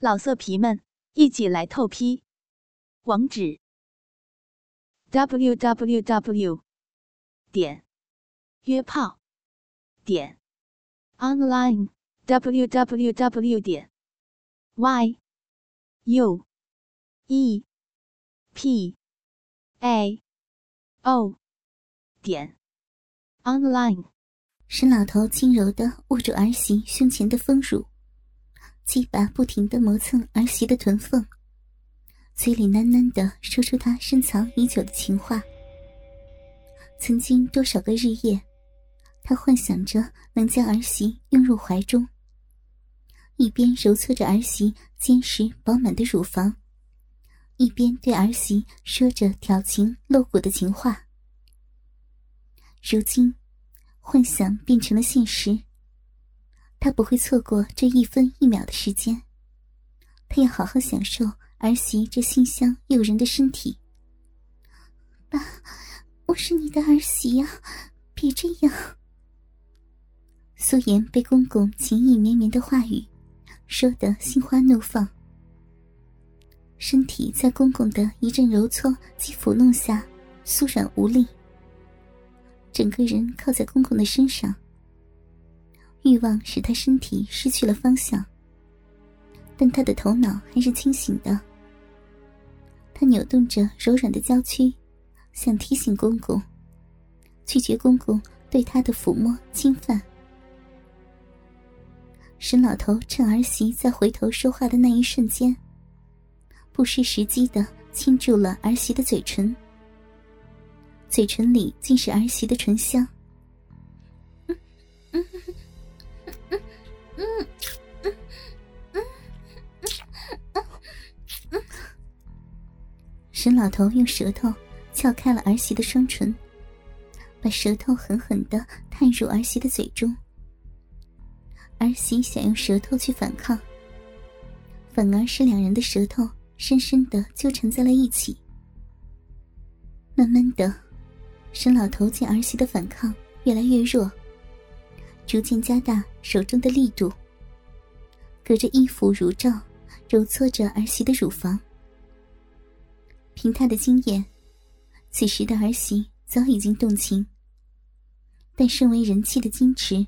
老色皮们，一起来透批！网址：w w w 点约炮点 online w w w 点 y u e p a o 点 online。沈老头轻柔的握住儿媳胸前的丰乳。鸡巴不停的磨蹭儿媳的臀缝，嘴里喃喃的说出他深藏已久的情话。曾经多少个日夜，他幻想着能将儿媳拥入怀中，一边揉搓着儿媳坚实饱满的乳房，一边对儿媳说着调情露骨的情话。如今，幻想变成了现实。他不会错过这一分一秒的时间，他要好好享受儿媳这馨香诱人的身体。爸，我是你的儿媳呀，别这样。苏颜被公公情意绵绵的话语说得心花怒放，身体在公公的一阵揉搓及抚弄下酥软无力，整个人靠在公公的身上。欲望使他身体失去了方向，但他的头脑还是清醒的。他扭动着柔软的娇躯，想提醒公公，拒绝公公对他的抚摸侵犯。沈老头趁儿媳在回头说话的那一瞬间，不失时机的亲住了儿媳的嘴唇，嘴唇里尽是儿媳的唇香。嗯嗯嗯嗯嗯沈老头用舌头撬开了儿媳的双唇，把舌头狠狠的探入儿媳的嘴中。儿媳想用舌头去反抗，反而是两人的舌头深深的纠缠在了一起。慢慢的，沈老头见儿媳的反抗越来越弱，逐渐加大手中的力度，隔着衣服如罩，揉搓着儿媳的乳房。凭他的经验，此时的儿媳早已经动情。但身为人妻的矜持，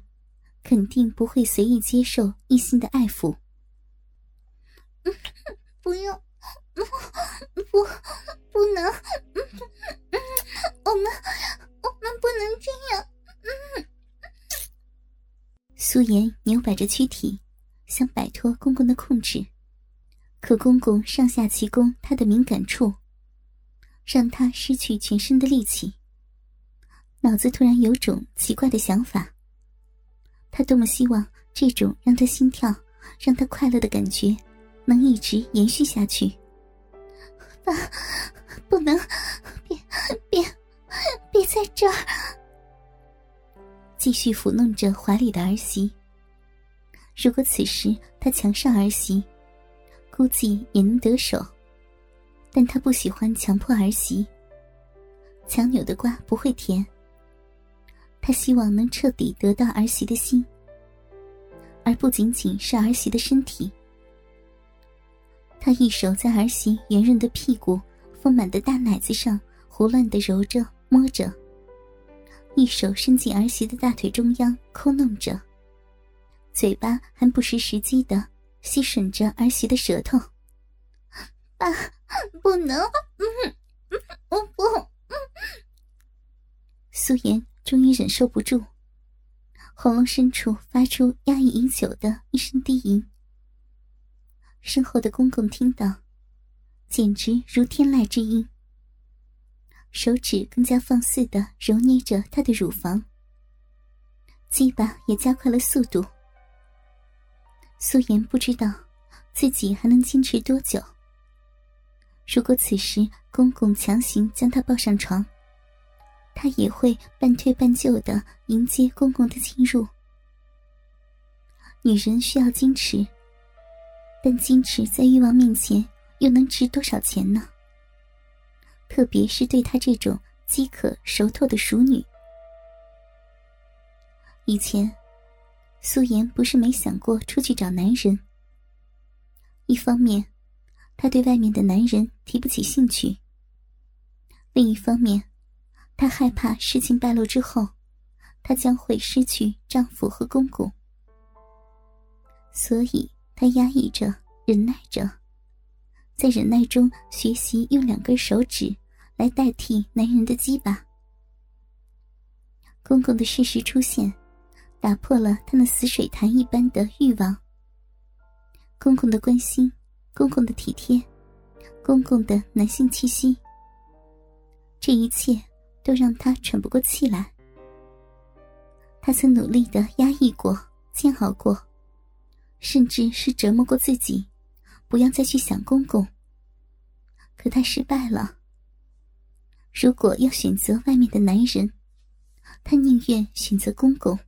肯定不会随意接受异性的爱抚。不用，不，不能，苏颜扭摆着躯体，想摆脱公公的控制，可公公上下齐攻她的敏感处。让他失去全身的力气。脑子突然有种奇怪的想法。他多么希望这种让他心跳、让他快乐的感觉能一直延续下去。爸，不能，别，别，别在这儿！继续抚弄着怀里的儿媳。如果此时他强上儿媳，估计也能得手。但他不喜欢强迫儿媳。强扭的瓜不会甜。他希望能彻底得到儿媳的心，而不仅仅是儿媳的身体。他一手在儿媳圆润的屁股、丰满的大奶子上胡乱的揉着、摸着，一手伸进儿媳的大腿中央抠弄着，嘴巴还不失时机的吸吮着儿媳的舌头。爸。不能，我不。苏颜终于忍受不住，喉咙深处发出压抑已久的一声低吟。身后的公公听到，简直如天籁之音。手指更加放肆的揉捏着她的乳房，鸡巴也加快了速度。素颜不知道自己还能坚持多久。如果此时公公强行将她抱上床，她也会半推半就的迎接公公的进入。女人需要矜持，但矜持在欲望面前又能值多少钱呢？特别是对她这种饥渴熟透的熟女。以前，苏颜不是没想过出去找男人。一方面，她对外面的男人提不起兴趣；另一方面，她害怕事情败露之后，她将会失去丈夫和公公。所以，她压抑着，忍耐着，在忍耐中学习用两根手指来代替男人的鸡巴。公公的事实出现，打破了他那死水潭一般的欲望。公公的关心，公公的体贴，公公的男性气息，这一切都让他喘不过气来。他曾努力的压抑过，煎熬过，甚至是折磨过自己，不要再去想公公。可他失败了。如果要选择外面的男人，他宁愿选择公公。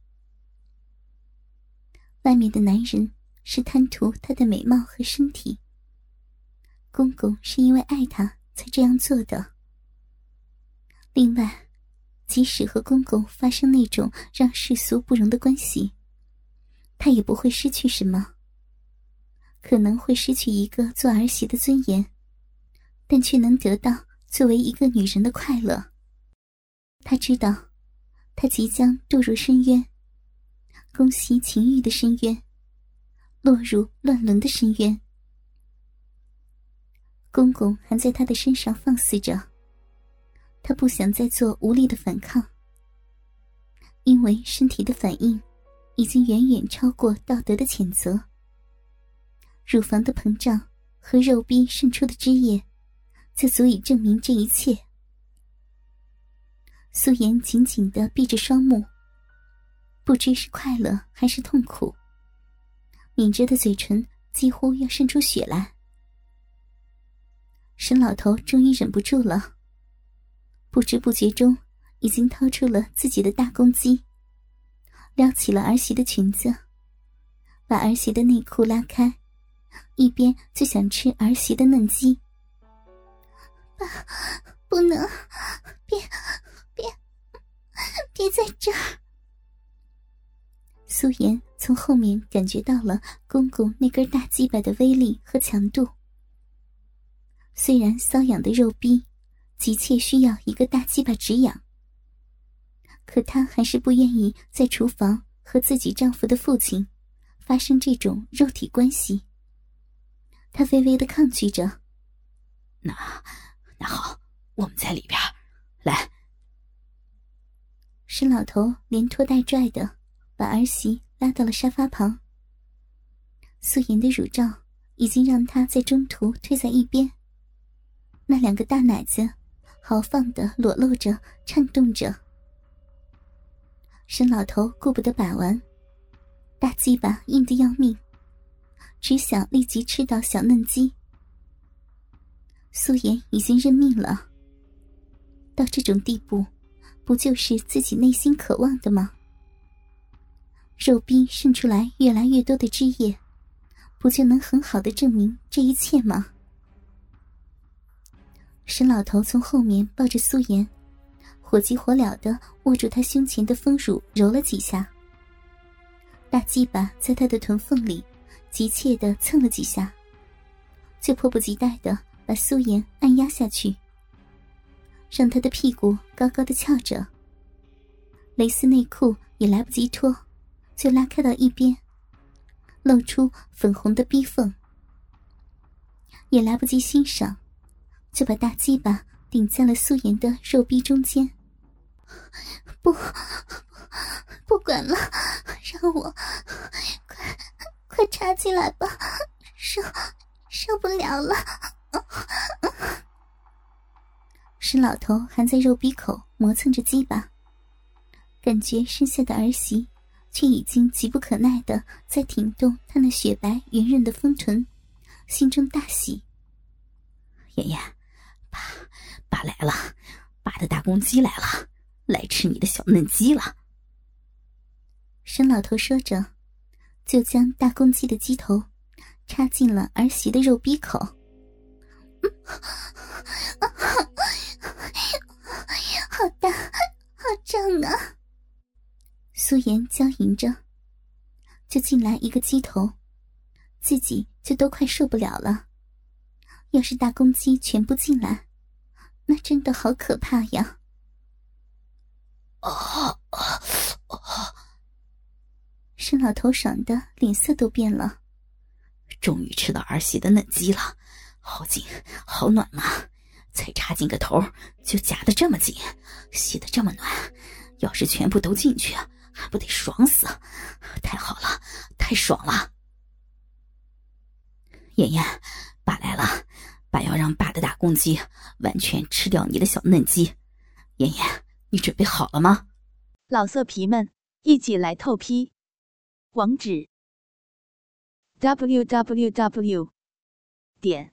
外面的男人。是贪图她的美貌和身体。公公是因为爱她才这样做的。另外，即使和公公发生那种让世俗不容的关系，她也不会失去什么。可能会失去一个做儿媳的尊严，但却能得到作为一个女人的快乐。她知道，她即将堕入深渊，攻袭情欲的深渊。落入乱伦的深渊。公公还在他的身上放肆着，他不想再做无力的反抗，因为身体的反应已经远远超过道德的谴责。乳房的膨胀和肉壁渗出的汁液，就足以证明这一切。素颜紧紧的闭着双目，不知是快乐还是痛苦。抿着的嘴唇几乎要渗出血来。沈老头终于忍不住了，不知不觉中已经掏出了自己的大公鸡，撩起了儿媳的裙子，把儿媳的内裤拉开，一边就想吃儿媳的嫩鸡。爸，不能，别，别，别在这儿。苏颜从后面感觉到了公公那根大鸡巴的威力和强度。虽然瘙痒的肉逼急切需要一个大鸡巴止痒，可她还是不愿意在厨房和自己丈夫的父亲发生这种肉体关系。她微微的抗拒着。那，那好，我们在里边，来。沈老头连拖带拽的。把儿媳拉到了沙发旁。素颜的乳罩已经让她在中途退在一边。那两个大奶子豪放的裸露着，颤动着。沈老头顾不得把玩，大鸡巴硬得要命，只想立即吃到小嫩鸡。素颜已经认命了。到这种地步，不就是自己内心渴望的吗？肉壁渗出来越来越多的汁液，不就能很好的证明这一切吗？沈老头从后面抱着苏颜，火急火燎的握住她胸前的丰乳揉了几下，大鸡巴在她的臀缝里急切的蹭了几下，就迫不及待的把苏颜按压下去，让她的屁股高高的翘着，蕾丝内裤也来不及脱。就拉开到一边，露出粉红的逼缝，也来不及欣赏，就把大鸡巴顶在了素颜的肉逼中间。不，不管了，让我快快插进来吧，受受不了了。是老头还在肉鼻口磨蹭着鸡巴，感觉身下的儿媳。却已经急不可耐的在挺动他那雪白圆润的丰臀，心中大喜。妍妍，爸，爸来了，爸的大公鸡来了，来吃你的小嫩鸡了。沈老头说着，就将大公鸡的鸡头插进了儿媳的肉鼻口。好大，好胀啊！苏颜娇吟着，就进来一个鸡头，自己就都快受不了了。要是大公鸡全部进来，那真的好可怕呀！啊啊啊！沈老头爽的脸色都变了，终于吃到儿媳的嫩鸡了，好紧，好暖啊！才插进个头，就夹得这么紧，吸得这么暖，要是全部都进去，还不得爽死？太好了，太爽了！妍妍，爸来了，爸要让爸的大公鸡完全吃掉你的小嫩鸡。妍妍，你准备好了吗？老色皮们，一起来透批！网址：w w w. 点